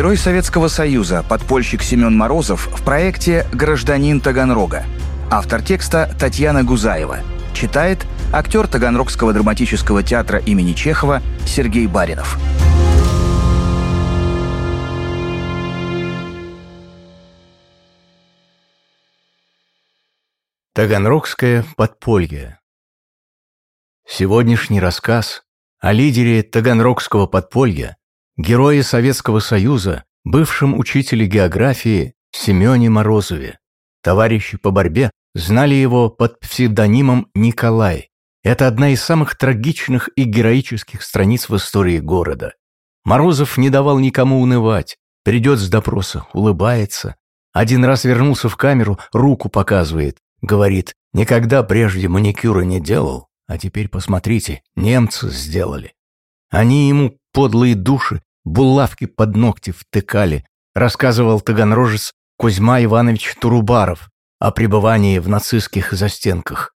Герой Советского Союза, подпольщик Семен Морозов в проекте «Гражданин Таганрога». Автор текста Татьяна Гузаева. Читает актер Таганрогского драматического театра имени Чехова Сергей Баринов. Таганрогское подполье Сегодняшний рассказ о лидере Таганрогского подполья, герое Советского Союза, бывшем учителе географии Семене Морозове. Товарищи по борьбе знали его под псевдонимом Николай. Это одна из самых трагичных и героических страниц в истории города. Морозов не давал никому унывать, придет с допроса, улыбается. Один раз вернулся в камеру, руку показывает, Говорит, никогда прежде маникюра не делал, а теперь посмотрите, немцы сделали. Они ему подлые души, булавки под ногти втыкали, рассказывал таганрожец Кузьма Иванович Турубаров о пребывании в нацистских застенках.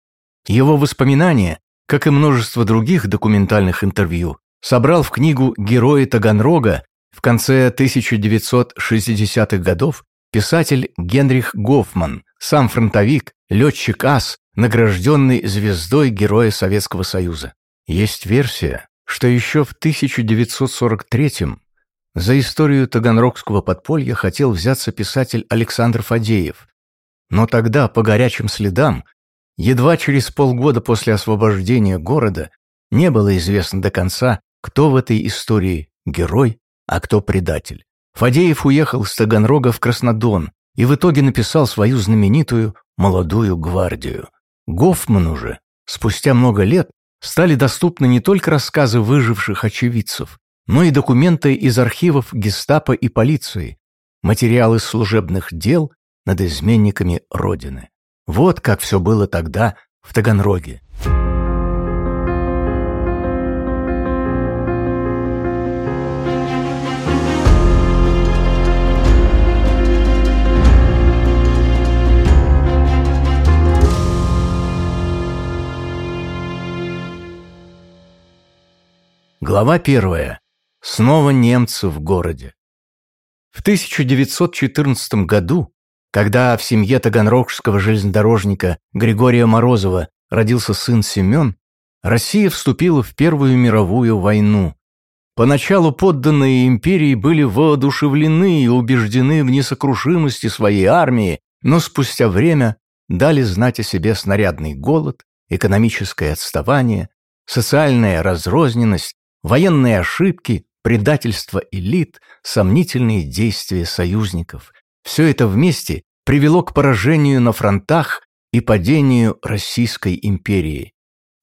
Его воспоминания, как и множество других документальных интервью, собрал в книгу «Герои Таганрога» в конце 1960-х годов писатель Генрих Гофман, сам фронтовик, летчик ас, награжденный звездой Героя Советского Союза. Есть версия, что еще в 1943-м за историю таганрогского подполья хотел взяться писатель Александр Фадеев. Но тогда, по горячим следам, едва через полгода после освобождения города, не было известно до конца, кто в этой истории герой, а кто предатель. Фадеев уехал с Таганрога в Краснодон и в итоге написал свою знаменитую «Молодую гвардию». Гофману же, спустя много лет, стали доступны не только рассказы выживших очевидцев, но и документы из архивов гестапо и полиции, материалы служебных дел над изменниками Родины. Вот как все было тогда в Таганроге. Глава первая. Снова немцы в городе. В 1914 году, когда в семье таганрогского железнодорожника Григория Морозова родился сын Семен, Россия вступила в Первую мировую войну. Поначалу подданные империи были воодушевлены и убеждены в несокрушимости своей армии, но спустя время дали знать о себе снарядный голод, экономическое отставание, социальная разрозненность, военные ошибки, предательство элит, сомнительные действия союзников. Все это вместе привело к поражению на фронтах и падению Российской империи.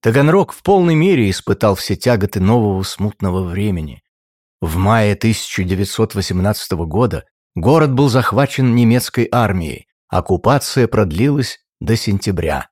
Таганрог в полной мере испытал все тяготы нового смутного времени. В мае 1918 года город был захвачен немецкой армией, оккупация продлилась до сентября.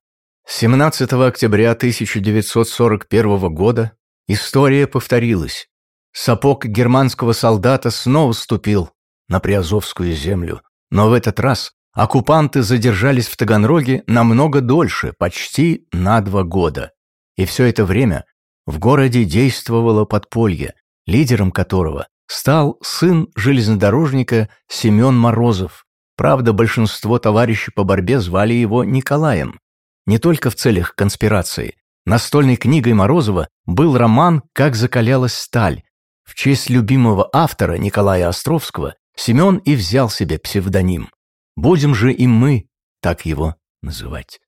17 октября 1941 года История повторилась. Сапог германского солдата снова ступил на Приазовскую землю. Но в этот раз оккупанты задержались в Таганроге намного дольше, почти на два года. И все это время в городе действовало подполье, лидером которого стал сын железнодорожника Семен Морозов. Правда, большинство товарищей по борьбе звали его Николаем. Не только в целях конспирации, Настольной книгой Морозова был роман «Как закалялась сталь». В честь любимого автора Николая Островского Семен и взял себе псевдоним. Будем же и мы так его называть.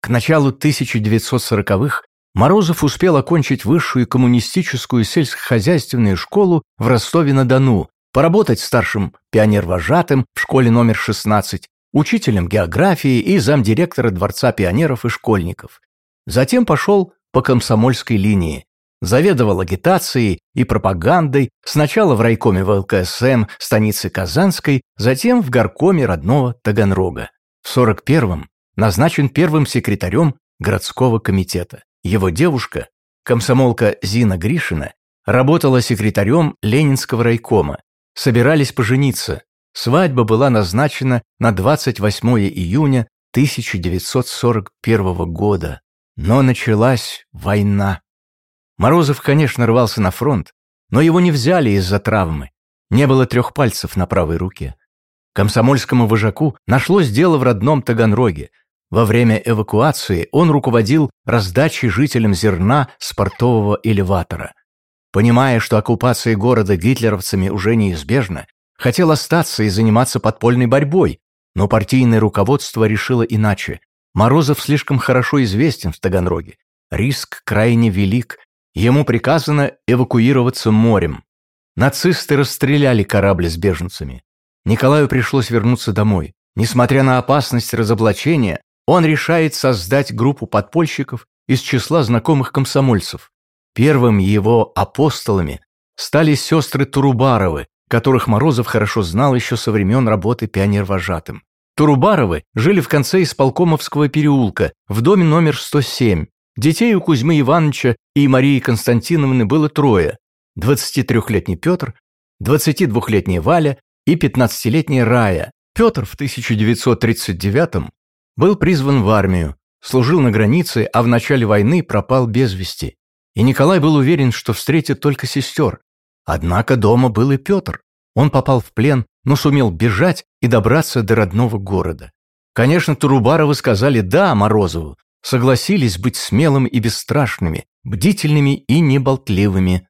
К началу 1940-х Морозов успел окончить высшую коммунистическую сельскохозяйственную школу в Ростове-на-Дону, поработать старшим пионервожатым в школе номер 16, учителем географии и замдиректора Дворца пионеров и школьников. Затем пошел по комсомольской линии. Заведовал агитацией и пропагандой сначала в райкоме ВЛКСМ станицы Казанской, затем в горкоме родного Таганрога. В 41-м назначен первым секретарем городского комитета. Его девушка, комсомолка Зина Гришина, работала секретарем Ленинского райкома. Собирались пожениться. Свадьба была назначена на 28 июня 1941 года. Но началась война. Морозов, конечно, рвался на фронт, но его не взяли из-за травмы. не было трех пальцев на правой руке. Комсомольскому вожаку нашлось дело в родном Таганроге. Во время эвакуации он руководил раздачей жителям зерна с портового элеватора. Понимая, что оккупация города гитлеровцами уже неизбежна, хотел остаться и заниматься подпольной борьбой, но партийное руководство решило иначе. Морозов слишком хорошо известен в Таганроге. Риск крайне велик. Ему приказано эвакуироваться морем. Нацисты расстреляли корабль с беженцами. Николаю пришлось вернуться домой. Несмотря на опасность разоблачения, он решает создать группу подпольщиков из числа знакомых комсомольцев. Первым его апостолами стали сестры Турубаровы, которых Морозов хорошо знал еще со времен работы пионервожатым. Турубаровы жили в конце Исполкомовского переулка, в доме номер 107. Детей у Кузьмы Ивановича и Марии Константиновны было трое. 23-летний Петр, 22-летняя Валя и 15-летняя Рая. Петр в 1939 был призван в армию, служил на границе, а в начале войны пропал без вести. И Николай был уверен, что встретит только сестер. Однако дома был и Петр. Он попал в плен, но сумел бежать и добраться до родного города. Конечно, Турубаровы сказали «да» Морозову, согласились быть смелым и бесстрашными, бдительными и неболтливыми.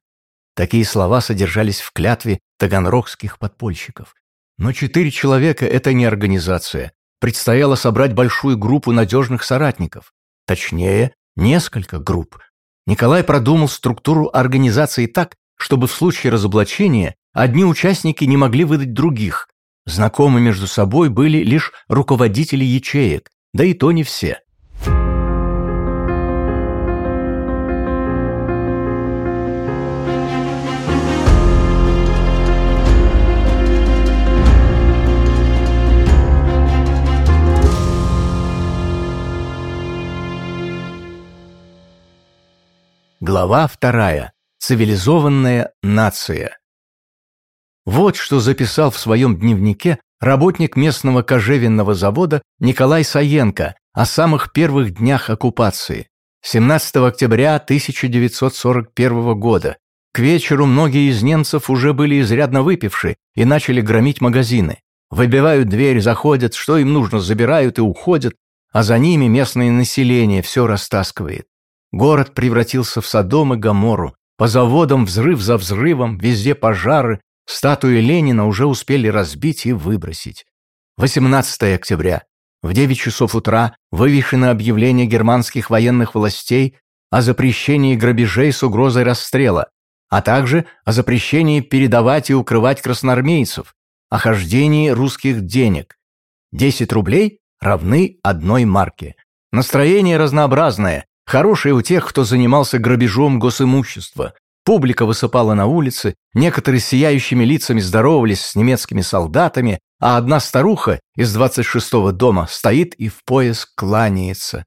Такие слова содержались в клятве таганрогских подпольщиков. Но четыре человека – это не организация. Предстояло собрать большую группу надежных соратников. Точнее, несколько групп. Николай продумал структуру организации так, чтобы в случае разоблачения одни участники не могли выдать других. Знакомы между собой были лишь руководители ячеек, да и то не все. Глава вторая. Цивилизованная нация. Вот что записал в своем дневнике работник местного кожевенного завода Николай Саенко о самых первых днях оккупации. 17 октября 1941 года. К вечеру многие из немцев уже были изрядно выпивши и начали громить магазины. Выбивают дверь, заходят, что им нужно, забирают и уходят, а за ними местное население все растаскивает. Город превратился в Содом и Гоморру. По заводам взрыв за взрывом, везде пожары, статуи Ленина уже успели разбить и выбросить. 18 октября. В 9 часов утра вывешено объявление германских военных властей о запрещении грабежей с угрозой расстрела, а также о запрещении передавать и укрывать красноармейцев, о хождении русских денег. 10 рублей равны одной марке. Настроение разнообразное, Хорошие у тех, кто занимался грабежом госимущества. Публика высыпала на улицы, некоторые сияющими лицами здоровались с немецкими солдатами, а одна старуха из 26-го дома стоит и в пояс кланяется.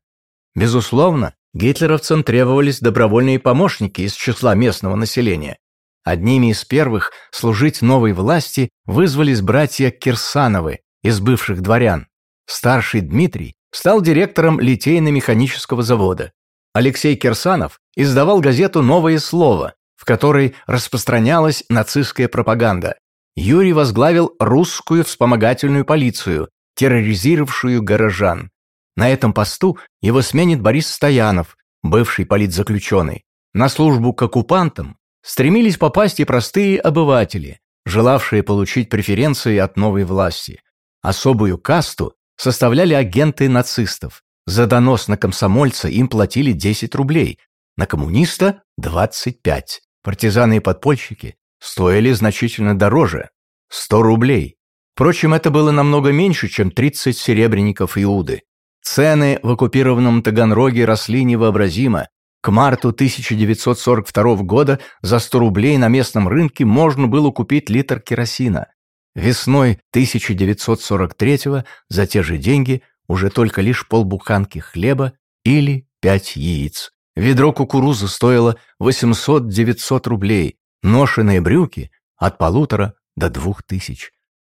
Безусловно, гитлеровцам требовались добровольные помощники из числа местного населения. Одними из первых служить новой власти вызвались братья Кирсановы из бывших дворян. Старший Дмитрий стал директором литейно-механического завода. Алексей Кирсанов издавал газету «Новое слово», в которой распространялась нацистская пропаганда. Юрий возглавил русскую вспомогательную полицию, терроризировавшую горожан. На этом посту его сменит Борис Стоянов, бывший политзаключенный. На службу к оккупантам стремились попасть и простые обыватели, желавшие получить преференции от новой власти. Особую касту составляли агенты нацистов, за донос на комсомольца им платили 10 рублей, на коммуниста – 25. Партизаны и подпольщики стоили значительно дороже – 100 рублей. Впрочем, это было намного меньше, чем 30 серебряников Иуды. Цены в оккупированном Таганроге росли невообразимо. К марту 1942 года за 100 рублей на местном рынке можно было купить литр керосина. Весной 1943 за те же деньги уже только лишь полбуханки хлеба или пять яиц. Ведро кукурузы стоило 800-900 рублей, ношеные брюки от полутора до двух тысяч.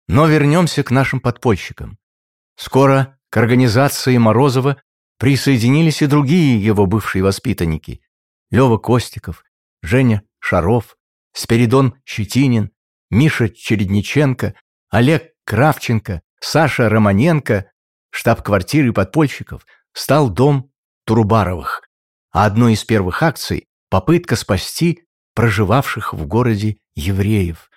Но вернемся к нашим подпольщикам. Скоро к организации Морозова присоединились и другие его бывшие воспитанники. Лёва Костиков, Женя Шаров, Спиридон Щетинин, Миша Чередниченко, Олег Кравченко, Саша Романенко, штаб-квартиры подпольщиков, стал дом Турубаровых, а одной из первых акций – попытка спасти проживавших в городе евреев.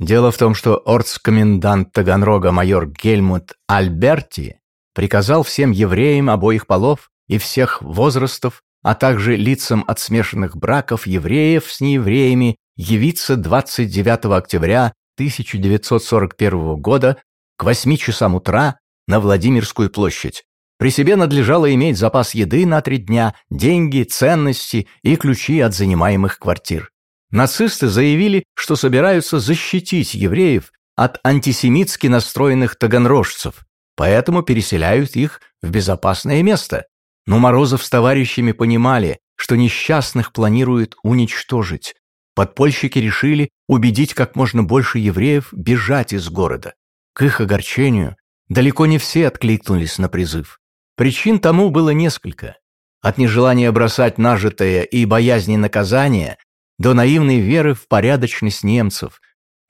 Дело в том, что орцкомендант Таганрога майор Гельмут Альберти приказал всем евреям обоих полов и всех возрастов, а также лицам от смешанных браков евреев с неевреями явиться 29 октября 1941 года к 8 часам утра на Владимирскую площадь. При себе надлежало иметь запас еды на три дня, деньги, ценности и ключи от занимаемых квартир. Нацисты заявили, что собираются защитить евреев от антисемитски настроенных таганрожцев, поэтому переселяют их в безопасное место. Но Морозов с товарищами понимали, что несчастных планируют уничтожить. Подпольщики решили убедить как можно больше евреев бежать из города. К их огорчению далеко не все откликнулись на призыв. Причин тому было несколько. От нежелания бросать нажитое и боязни наказания до наивной веры в порядочность немцев,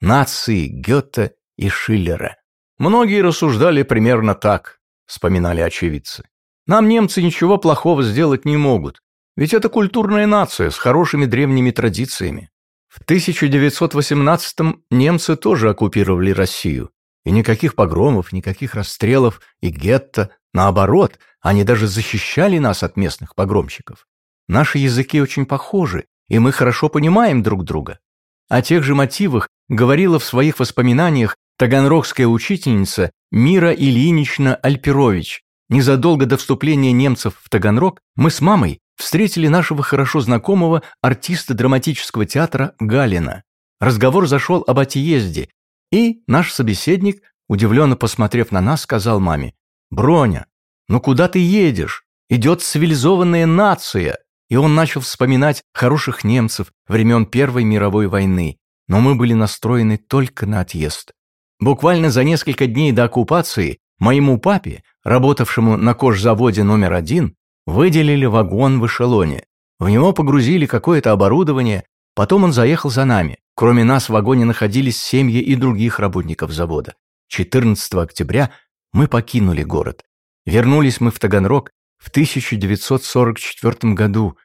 нации Гёте и Шиллера. Многие рассуждали примерно так, вспоминали очевидцы. Нам немцы ничего плохого сделать не могут, ведь это культурная нация с хорошими древними традициями. В 1918-м немцы тоже оккупировали Россию, и никаких погромов, никаких расстрелов и гетто, наоборот, они даже защищали нас от местных погромщиков. Наши языки очень похожи, и мы хорошо понимаем друг друга. О тех же мотивах говорила в своих воспоминаниях таганрогская учительница Мира Ильинична Альперович. Незадолго до вступления немцев в Таганрог мы с мамой встретили нашего хорошо знакомого артиста драматического театра Галина. Разговор зашел об отъезде, и наш собеседник, удивленно посмотрев на нас, сказал маме, «Броня, ну куда ты едешь? Идет цивилизованная нация!» И он начал вспоминать хороших немцев времен Первой мировой войны, но мы были настроены только на отъезд. Буквально за несколько дней до оккупации моему папе, работавшему на кожзаводе номер один, выделили вагон в эшелоне. В него погрузили какое-то оборудование, потом он заехал за нами. Кроме нас в вагоне находились семьи и других работников завода. 14 октября мы покинули город. Вернулись мы в Таганрог в 1944 году.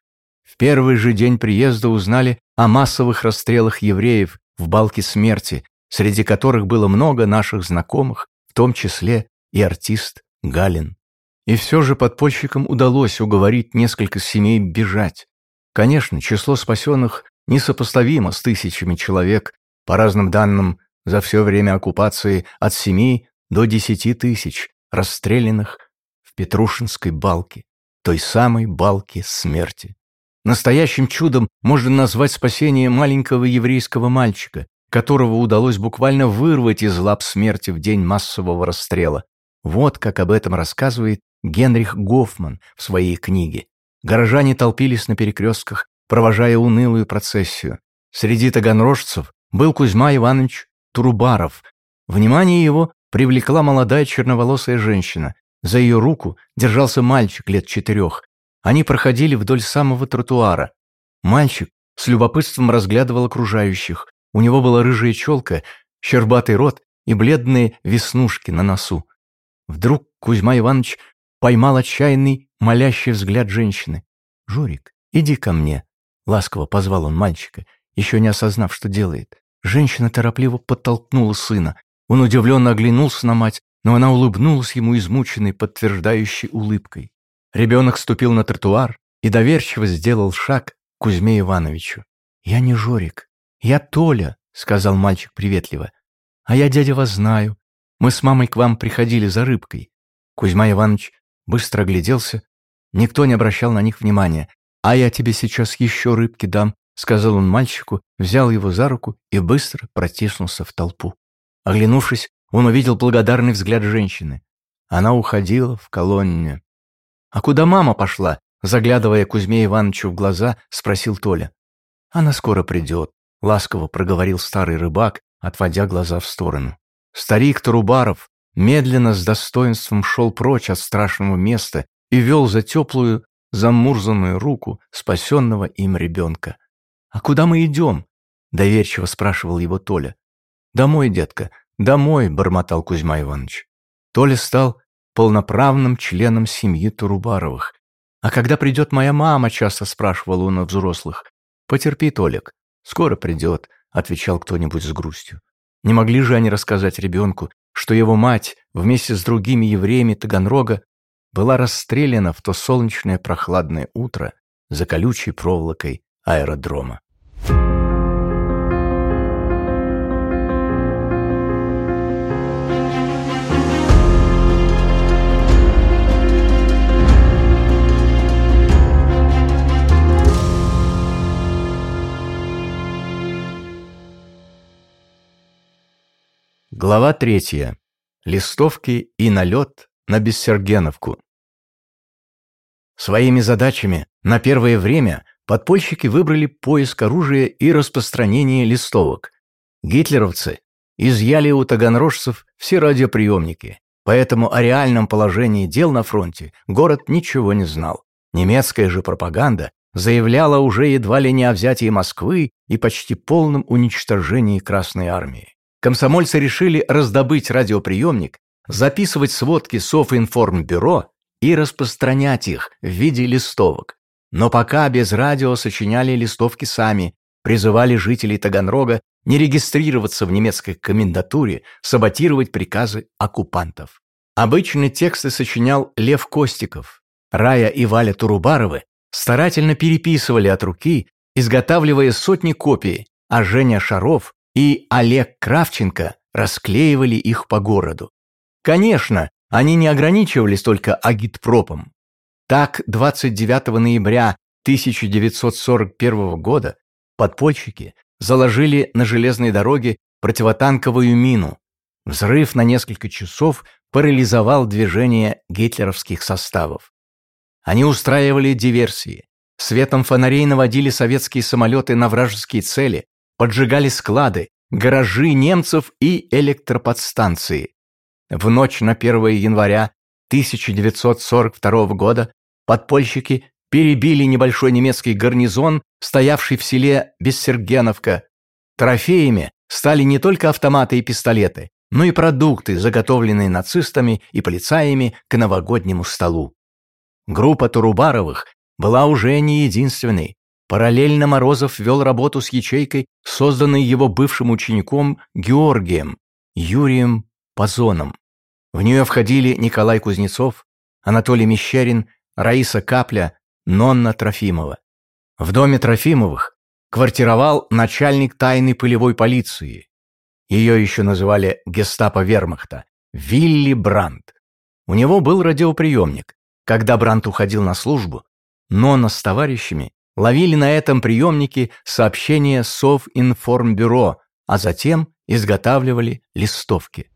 В первый же день приезда узнали о массовых расстрелах евреев в балке смерти, среди которых было много наших знакомых, в том числе и артист Галин. И все же подпольщикам удалось уговорить несколько семей бежать. Конечно, число спасенных несопоставимо с тысячами человек, по разным данным, за все время оккупации от 7 до 10 тысяч расстрелянных в Петрушинской балке, той самой балке смерти. Настоящим чудом можно назвать спасение маленького еврейского мальчика, которого удалось буквально вырвать из лап смерти в день массового расстрела. Вот как об этом рассказывает Генрих Гофман в своей книге. Горожане толпились на перекрестках, провожая унылую процессию. Среди таганрожцев был Кузьма Иванович Турубаров. Внимание его привлекла молодая черноволосая женщина. За ее руку держался мальчик лет четырех. Они проходили вдоль самого тротуара. Мальчик с любопытством разглядывал окружающих. У него была рыжая челка, щербатый рот и бледные веснушки на носу. Вдруг Кузьма Иванович поймал отчаянный, молящий взгляд женщины. «Жорик, иди ко мне», — ласково позвал он мальчика, еще не осознав, что делает. Женщина торопливо подтолкнула сына. Он удивленно оглянулся на мать, но она улыбнулась ему измученной, подтверждающей улыбкой. Ребенок ступил на тротуар и доверчиво сделал шаг к Кузьме Ивановичу. «Я не Жорик, я Толя», — сказал мальчик приветливо. «А я, дядя, вас знаю. Мы с мамой к вам приходили за рыбкой». Кузьма Иванович быстро огляделся. Никто не обращал на них внимания. «А я тебе сейчас еще рыбки дам», — сказал он мальчику, взял его за руку и быстро протиснулся в толпу. Оглянувшись, он увидел благодарный взгляд женщины. Она уходила в колонне. «А куда мама пошла?» Заглядывая Кузьме Ивановичу в глаза, спросил Толя. «Она скоро придет», — ласково проговорил старый рыбак, отводя глаза в сторону. Старик Тарубаров медленно с достоинством шел прочь от страшного места и вел за теплую, замурзанную руку спасенного им ребенка. «А куда мы идем?» — доверчиво спрашивал его Толя. «Домой, детка, домой», — бормотал Кузьма Иванович. Толя стал полноправным членом семьи Турубаровых. «А когда придет моя мама?» — часто спрашивал он у взрослых. «Потерпи, Толик, скоро придет», — отвечал кто-нибудь с грустью. Не могли же они рассказать ребенку, что его мать вместе с другими евреями Таганрога была расстреляна в то солнечное прохладное утро за колючей проволокой аэродрома. Глава третья. Листовки и налет на Бессергеновку. Своими задачами на первое время подпольщики выбрали поиск оружия и распространение листовок. Гитлеровцы изъяли у таганрожцев все радиоприемники, поэтому о реальном положении дел на фронте город ничего не знал. Немецкая же пропаганда заявляла уже едва ли не о взятии Москвы и почти полном уничтожении Красной Армии комсомольцы решили раздобыть радиоприемник, записывать сводки Софинформбюро и распространять их в виде листовок. Но пока без радио сочиняли листовки сами, призывали жителей Таганрога не регистрироваться в немецкой комендатуре, саботировать приказы оккупантов. Обычные тексты сочинял Лев Костиков. Рая и Валя Турубаровы старательно переписывали от руки, изготавливая сотни копий, а Женя Шаров и Олег Кравченко расклеивали их по городу. Конечно, они не ограничивались только агитпропом. Так, 29 ноября 1941 года подпольщики заложили на железной дороге противотанковую мину. Взрыв на несколько часов парализовал движение гитлеровских составов. Они устраивали диверсии, светом фонарей наводили советские самолеты на вражеские цели, поджигали склады, гаражи немцев и электроподстанции. В ночь на 1 января 1942 года подпольщики перебили небольшой немецкий гарнизон, стоявший в селе Бессергеновка. Трофеями стали не только автоматы и пистолеты, но и продукты, заготовленные нацистами и полицаями к новогоднему столу. Группа Турубаровых была уже не единственной. Параллельно Морозов вел работу с ячейкой, созданной его бывшим учеником Георгием, Юрием Пазоном. В нее входили Николай Кузнецов, Анатолий Мещерин, Раиса Капля, Нонна Трофимова. В доме Трофимовых квартировал начальник тайной полевой полиции. Ее еще называли гестапо вермахта, Вилли Брандт. У него был радиоприемник. Когда Брандт уходил на службу, Нонна с товарищами ловили на этом приемнике сообщения Совинформбюро, а затем изготавливали листовки.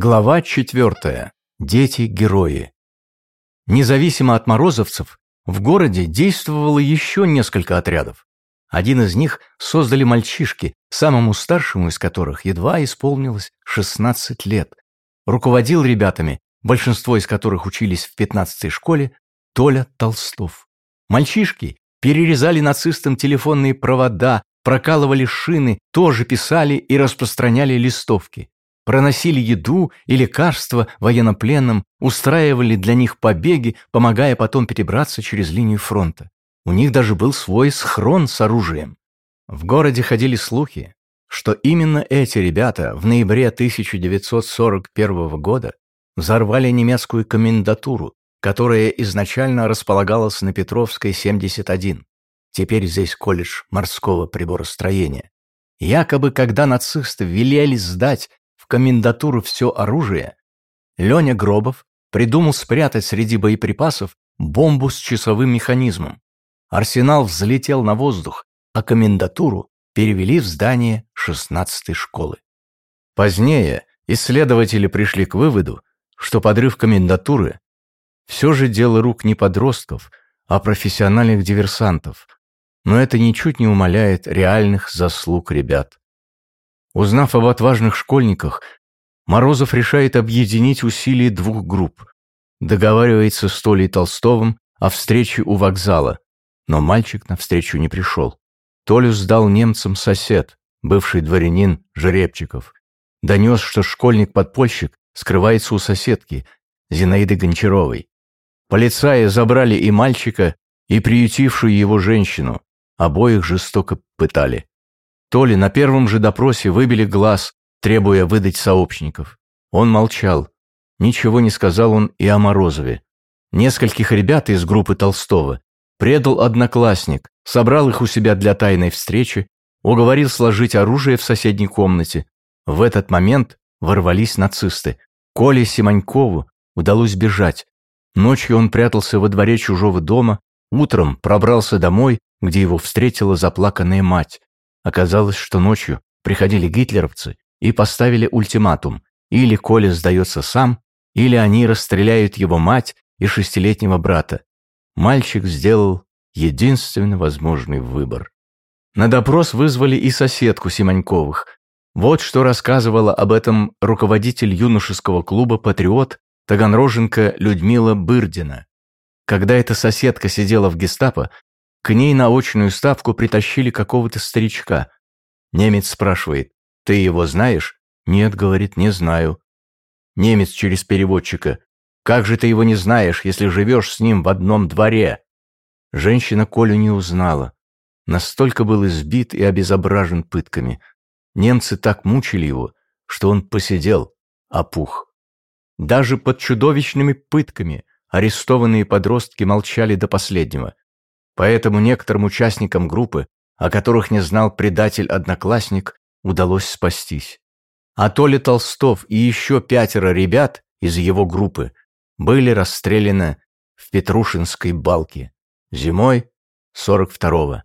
Глава четвертая. Дети-герои. Независимо от морозовцев, в городе действовало еще несколько отрядов. Один из них создали мальчишки, самому старшему из которых едва исполнилось 16 лет. Руководил ребятами, большинство из которых учились в 15-й школе, Толя Толстов. Мальчишки перерезали нацистам телефонные провода, прокалывали шины, тоже писали и распространяли листовки проносили еду и лекарства военнопленным, устраивали для них побеги, помогая потом перебраться через линию фронта. У них даже был свой схрон с оружием. В городе ходили слухи, что именно эти ребята в ноябре 1941 года взорвали немецкую комендатуру, которая изначально располагалась на Петровской, 71. Теперь здесь колледж морского приборостроения. Якобы, когда нацисты велели сдать комендатуру все оружие, Леня Гробов придумал спрятать среди боеприпасов бомбу с часовым механизмом. Арсенал взлетел на воздух, а комендатуру перевели в здание 16-й школы. Позднее исследователи пришли к выводу, что подрыв комендатуры все же дело рук не подростков, а профессиональных диверсантов. но это ничуть не умаляет реальных заслуг ребят. Узнав об отважных школьниках, Морозов решает объединить усилия двух групп. Договаривается с Толей Толстовым о встрече у вокзала, но мальчик на встречу не пришел. Толю сдал немцам сосед, бывший дворянин Жеребчиков. Донес, что школьник-подпольщик скрывается у соседки, Зинаиды Гончаровой. Полицаи забрали и мальчика, и приютившую его женщину. Обоих жестоко пытали. Толи на первом же допросе выбили глаз, требуя выдать сообщников. Он молчал. Ничего не сказал он и о Морозове. Нескольких ребят из группы Толстого предал одноклассник, собрал их у себя для тайной встречи, уговорил сложить оружие в соседней комнате. В этот момент ворвались нацисты. Коле Симонькову удалось бежать. Ночью он прятался во дворе чужого дома, утром пробрался домой, где его встретила заплаканная мать. Оказалось, что ночью приходили гитлеровцы и поставили ультиматум. Или Коля сдается сам, или они расстреляют его мать и шестилетнего брата. Мальчик сделал единственный возможный выбор. На допрос вызвали и соседку Симоньковых. Вот что рассказывала об этом руководитель юношеского клуба «Патриот» Таганроженко Людмила Бырдина. Когда эта соседка сидела в гестапо, к ней на очную ставку притащили какого-то старичка. Немец спрашивает, «Ты его знаешь?» «Нет», — говорит, «не знаю». Немец через переводчика, «Как же ты его не знаешь, если живешь с ним в одном дворе?» Женщина Колю не узнала. Настолько был избит и обезображен пытками. Немцы так мучили его, что он посидел, опух. Даже под чудовищными пытками арестованные подростки молчали до последнего. Поэтому некоторым участникам группы, о которых не знал предатель-одноклассник, удалось спастись. А Толя Толстов и еще пятеро ребят из его группы были расстреляны в Петрушинской балке зимой 42-го.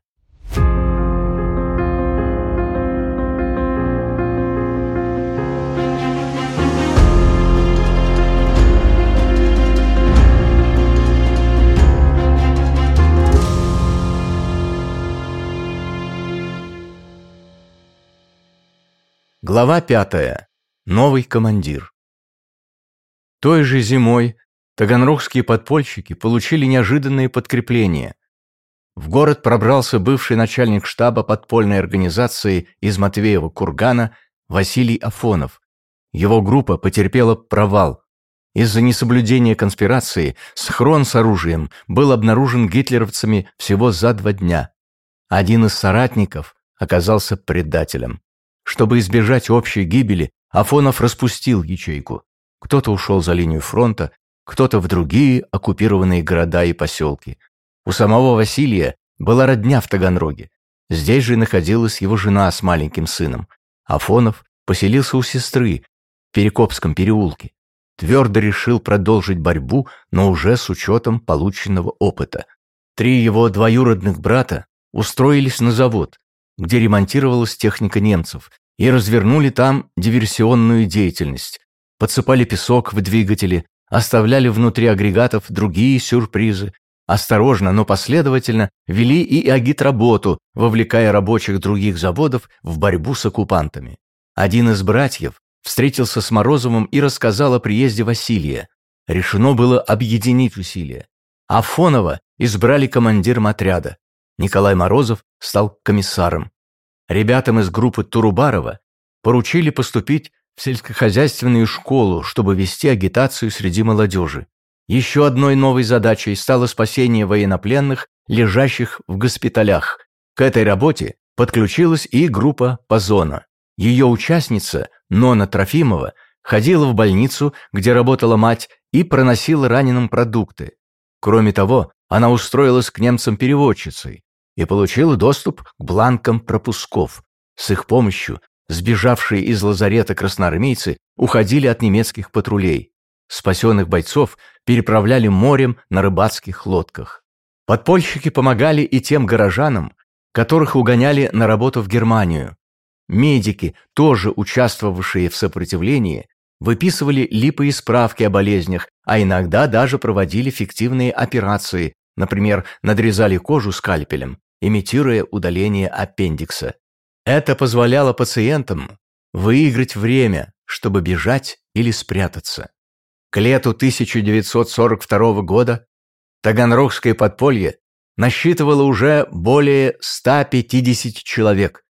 Глава пятая. Новый командир. Той же зимой таганрогские подпольщики получили неожиданные подкрепления. В город пробрался бывший начальник штаба подпольной организации из Матвеева Кургана Василий Афонов. Его группа потерпела провал. Из-за несоблюдения конспирации схрон с оружием был обнаружен гитлеровцами всего за два дня. Один из соратников оказался предателем. Чтобы избежать общей гибели, Афонов распустил ячейку. Кто-то ушел за линию фронта, кто-то в другие оккупированные города и поселки. У самого Василия была родня в Таганроге. Здесь же находилась его жена с маленьким сыном. Афонов поселился у сестры в Перекопском переулке. Твердо решил продолжить борьбу, но уже с учетом полученного опыта. Три его двоюродных брата устроились на завод, где ремонтировалась техника немцев, и развернули там диверсионную деятельность. Подсыпали песок в двигатели, оставляли внутри агрегатов другие сюрпризы, осторожно, но последовательно вели и агитработу, вовлекая рабочих других заводов в борьбу с оккупантами. Один из братьев встретился с Морозовым и рассказал о приезде Василия. Решено было объединить усилия. Афонова избрали командиром отряда. Николай Морозов стал комиссаром. Ребятам из группы Турубарова поручили поступить в сельскохозяйственную школу, чтобы вести агитацию среди молодежи. Еще одной новой задачей стало спасение военнопленных, лежащих в госпиталях. К этой работе подключилась и группа Пазона. Ее участница, Нона Трофимова, ходила в больницу, где работала мать, и проносила раненым продукты. Кроме того, она устроилась к немцам переводчицей и получила доступ к бланкам пропусков. С их помощью сбежавшие из лазарета красноармейцы уходили от немецких патрулей. Спасенных бойцов переправляли морем на рыбацких лодках. Подпольщики помогали и тем горожанам, которых угоняли на работу в Германию. Медики, тоже участвовавшие в сопротивлении, выписывали липовые справки о болезнях, а иногда даже проводили фиктивные операции, например, надрезали кожу скальпелем имитируя удаление аппендикса. Это позволяло пациентам выиграть время, чтобы бежать или спрятаться. К лету 1942 года Таганрогское подполье насчитывало уже более 150 человек.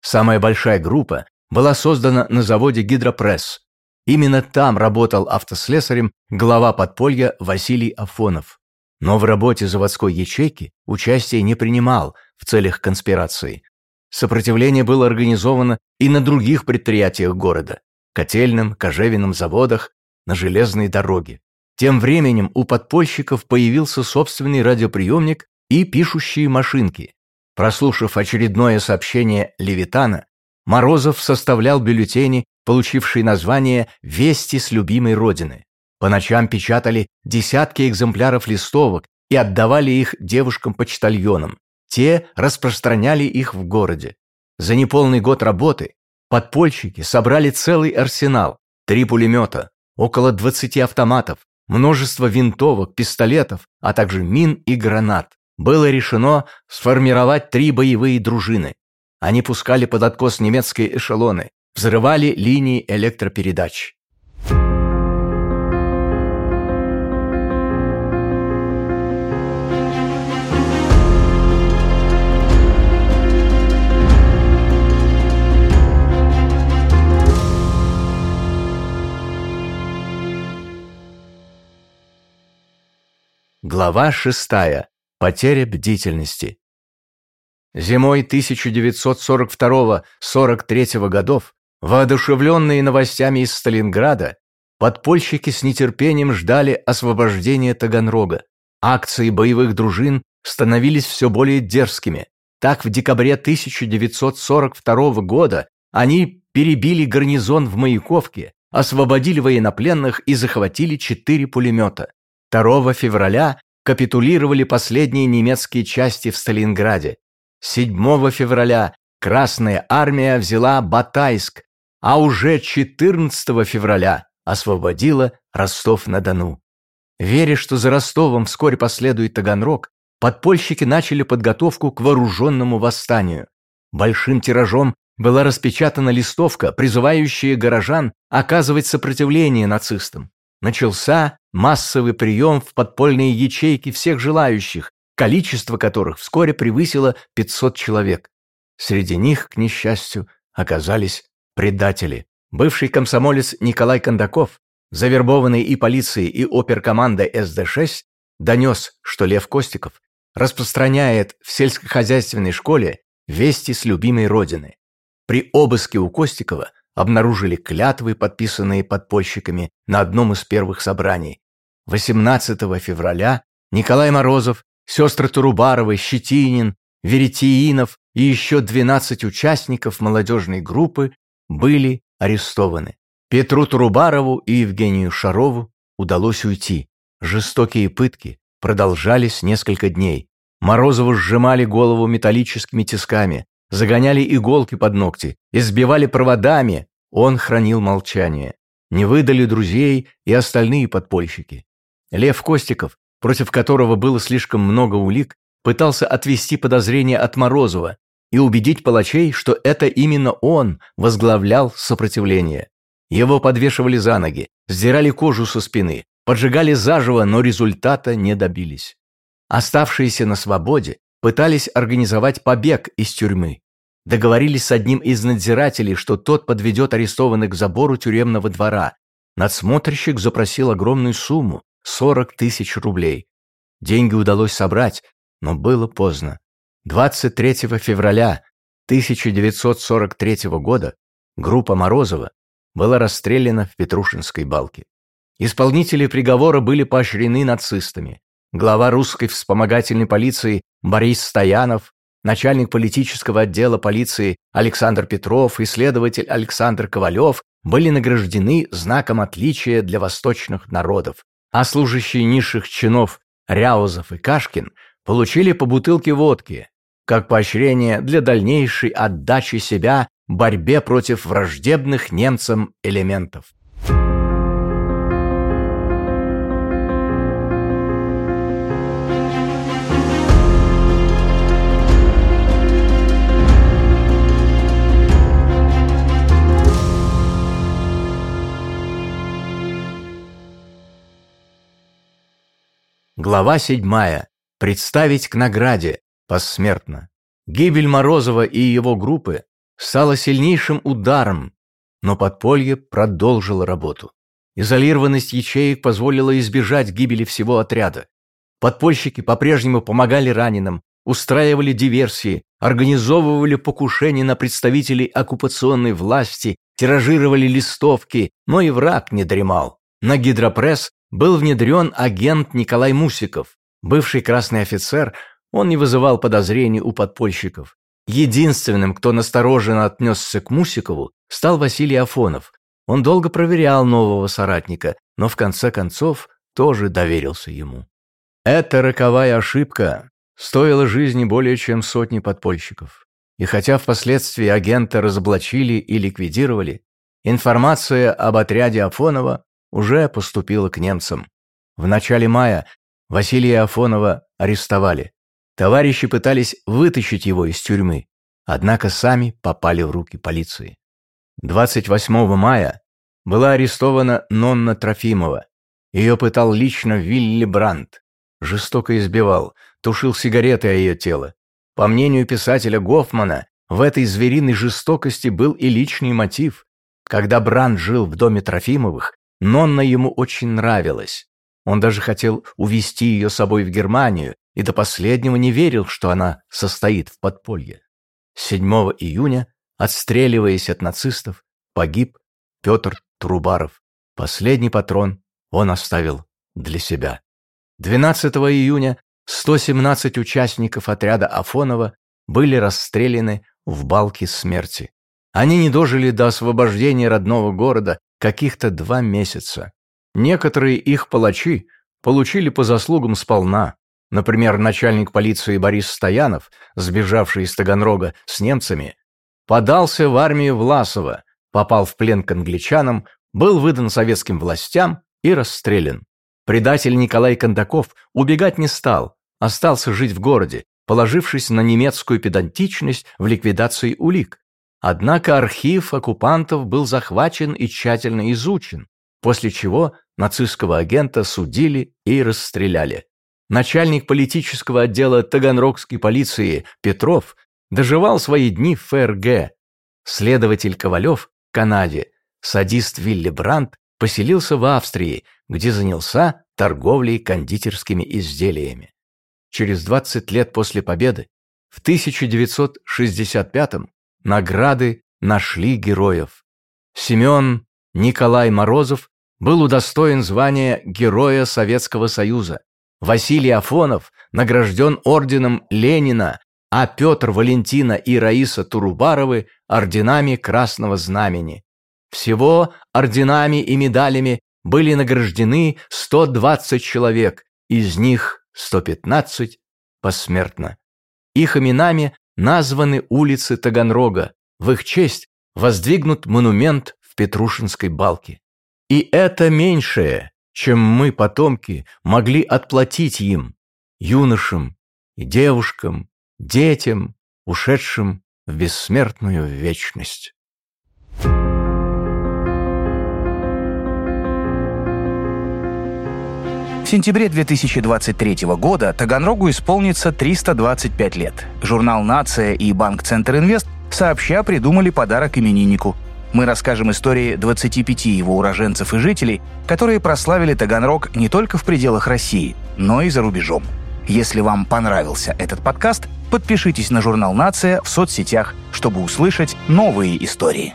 Самая большая группа была создана на заводе «Гидропресс». Именно там работал автослесарем глава подполья Василий Афонов. Но в работе заводской ячейки участие не принимал в целях конспирации. Сопротивление было организовано и на других предприятиях города – котельном, кожевенном заводах, на железной дороге. Тем временем у подпольщиков появился собственный радиоприемник и пишущие машинки. Прослушав очередное сообщение Левитана, Морозов составлял бюллетени, получившие название «Вести с любимой Родины». По ночам печатали десятки экземпляров листовок и отдавали их девушкам-почтальонам. Те распространяли их в городе. За неполный год работы подпольщики собрали целый арсенал, три пулемета, около 20 автоматов, множество винтовок, пистолетов, а также мин и гранат. Было решено сформировать три боевые дружины. Они пускали под откос немецкие эшелоны, взрывали линии электропередач. Глава 6. Потеря бдительности. Зимой 1942-43 годов, воодушевленные новостями из Сталинграда, подпольщики с нетерпением ждали освобождения Таганрога. Акции боевых дружин становились все более дерзкими. Так, в декабре 1942 года они перебили гарнизон в Маяковке, освободили военнопленных и захватили четыре пулемета. 2 февраля капитулировали последние немецкие части в Сталинграде. 7 февраля Красная армия взяла Батайск, а уже 14 февраля освободила Ростов-на-Дону. Веря, что за Ростовом вскоре последует Таганрог, подпольщики начали подготовку к вооруженному восстанию. Большим тиражом была распечатана листовка, призывающая горожан оказывать сопротивление нацистам начался массовый прием в подпольные ячейки всех желающих, количество которых вскоре превысило 500 человек. Среди них, к несчастью, оказались предатели. Бывший комсомолец Николай Кондаков, завербованный и полицией, и оперкомандой СД-6, донес, что Лев Костиков распространяет в сельскохозяйственной школе вести с любимой родины. При обыске у Костикова обнаружили клятвы, подписанные подпольщиками на одном из первых собраний. 18 февраля Николай Морозов, сестры Турубаровой, Щетинин, Веретиинов и еще 12 участников молодежной группы были арестованы. Петру Турубарову и Евгению Шарову удалось уйти. Жестокие пытки продолжались несколько дней. Морозову сжимали голову металлическими тисками, загоняли иголки под ногти, избивали проводами, он хранил молчание. Не выдали друзей и остальные подпольщики. Лев Костиков, против которого было слишком много улик, пытался отвести подозрения от Морозова и убедить палачей, что это именно он возглавлял сопротивление. Его подвешивали за ноги, сдирали кожу со спины, поджигали заживо, но результата не добились. Оставшиеся на свободе пытались организовать побег из тюрьмы. Договорились с одним из надзирателей, что тот подведет арестованных к забору тюремного двора. Надсмотрщик запросил огромную сумму – 40 тысяч рублей. Деньги удалось собрать, но было поздно. 23 февраля 1943 года группа Морозова была расстреляна в Петрушинской балке. Исполнители приговора были поощрены нацистами. Глава русской вспомогательной полиции Борис Стоянов начальник политического отдела полиции Александр Петров и следователь Александр Ковалев были награждены знаком отличия для восточных народов, а служащие низших чинов Ряузов и Кашкин получили по бутылке водки, как поощрение для дальнейшей отдачи себя борьбе против враждебных немцам элементов. Глава 7. Представить к награде. Посмертно. Гибель Морозова и его группы стала сильнейшим ударом, но подполье продолжило работу. Изолированность ячеек позволила избежать гибели всего отряда. Подпольщики по-прежнему помогали раненым, устраивали диверсии, организовывали покушения на представителей оккупационной власти, тиражировали листовки, но и враг не дремал. На гидропресс был внедрен агент Николай Мусиков. Бывший красный офицер, он не вызывал подозрений у подпольщиков. Единственным, кто настороженно отнесся к Мусикову, стал Василий Афонов. Он долго проверял нового соратника, но в конце концов тоже доверился ему. Эта роковая ошибка стоила жизни более чем сотни подпольщиков. И хотя впоследствии агента разоблачили и ликвидировали, информация об отряде Афонова уже поступила к немцам. В начале мая Василия Афонова арестовали. Товарищи пытались вытащить его из тюрьмы, однако сами попали в руки полиции. 28 мая была арестована Нонна Трофимова. Ее пытал лично Вилли Брандт. Жестоко избивал, тушил сигареты о ее тело. По мнению писателя Гофмана, в этой звериной жестокости был и личный мотив. Когда Брандт жил в доме Трофимовых, Нонна ему очень нравилась. Он даже хотел увезти ее с собой в Германию и до последнего не верил, что она состоит в подполье. 7 июня, отстреливаясь от нацистов, погиб Петр Трубаров. Последний патрон он оставил для себя. 12 июня 117 участников отряда Афонова были расстреляны в балке смерти. Они не дожили до освобождения родного города каких-то два месяца. Некоторые их палачи получили по заслугам сполна. Например, начальник полиции Борис Стоянов, сбежавший из Таганрога с немцами, подался в армию Власова, попал в плен к англичанам, был выдан советским властям и расстрелян. Предатель Николай Кондаков убегать не стал, остался жить в городе, положившись на немецкую педантичность в ликвидации улик. Однако архив оккупантов был захвачен и тщательно изучен, после чего нацистского агента судили и расстреляли начальник политического отдела Таганрогской полиции Петров доживал свои дни в ФРГ. Следователь Ковалев в Канаде, садист Вилли Брандт поселился в Австрии, где занялся торговлей кондитерскими изделиями. Через 20 лет после победы, в 1965-м, награды нашли героев. Семен Николай Морозов был удостоен звания Героя Советского Союза. Василий Афонов награжден орденом Ленина, а Петр Валентина и Раиса Турубаровы орденами Красного Знамени. Всего орденами и медалями были награждены 120 человек, из них 115 посмертно. Их именами названы улицы Таганрога, в их честь воздвигнут монумент в Петрушинской балке. И это меньшее, чем мы, потомки, могли отплатить им, юношам девушкам, детям, ушедшим в бессмертную вечность. Сентябре 2023 года Таганрогу исполнится 325 лет. Журнал «Нация» и Банк Центр Инвест сообща придумали подарок имениннику мы расскажем истории 25 его уроженцев и жителей, которые прославили Таганрог не только в пределах России, но и за рубежом. Если вам понравился этот подкаст, подпишитесь на журнал «Нация» в соцсетях, чтобы услышать новые истории.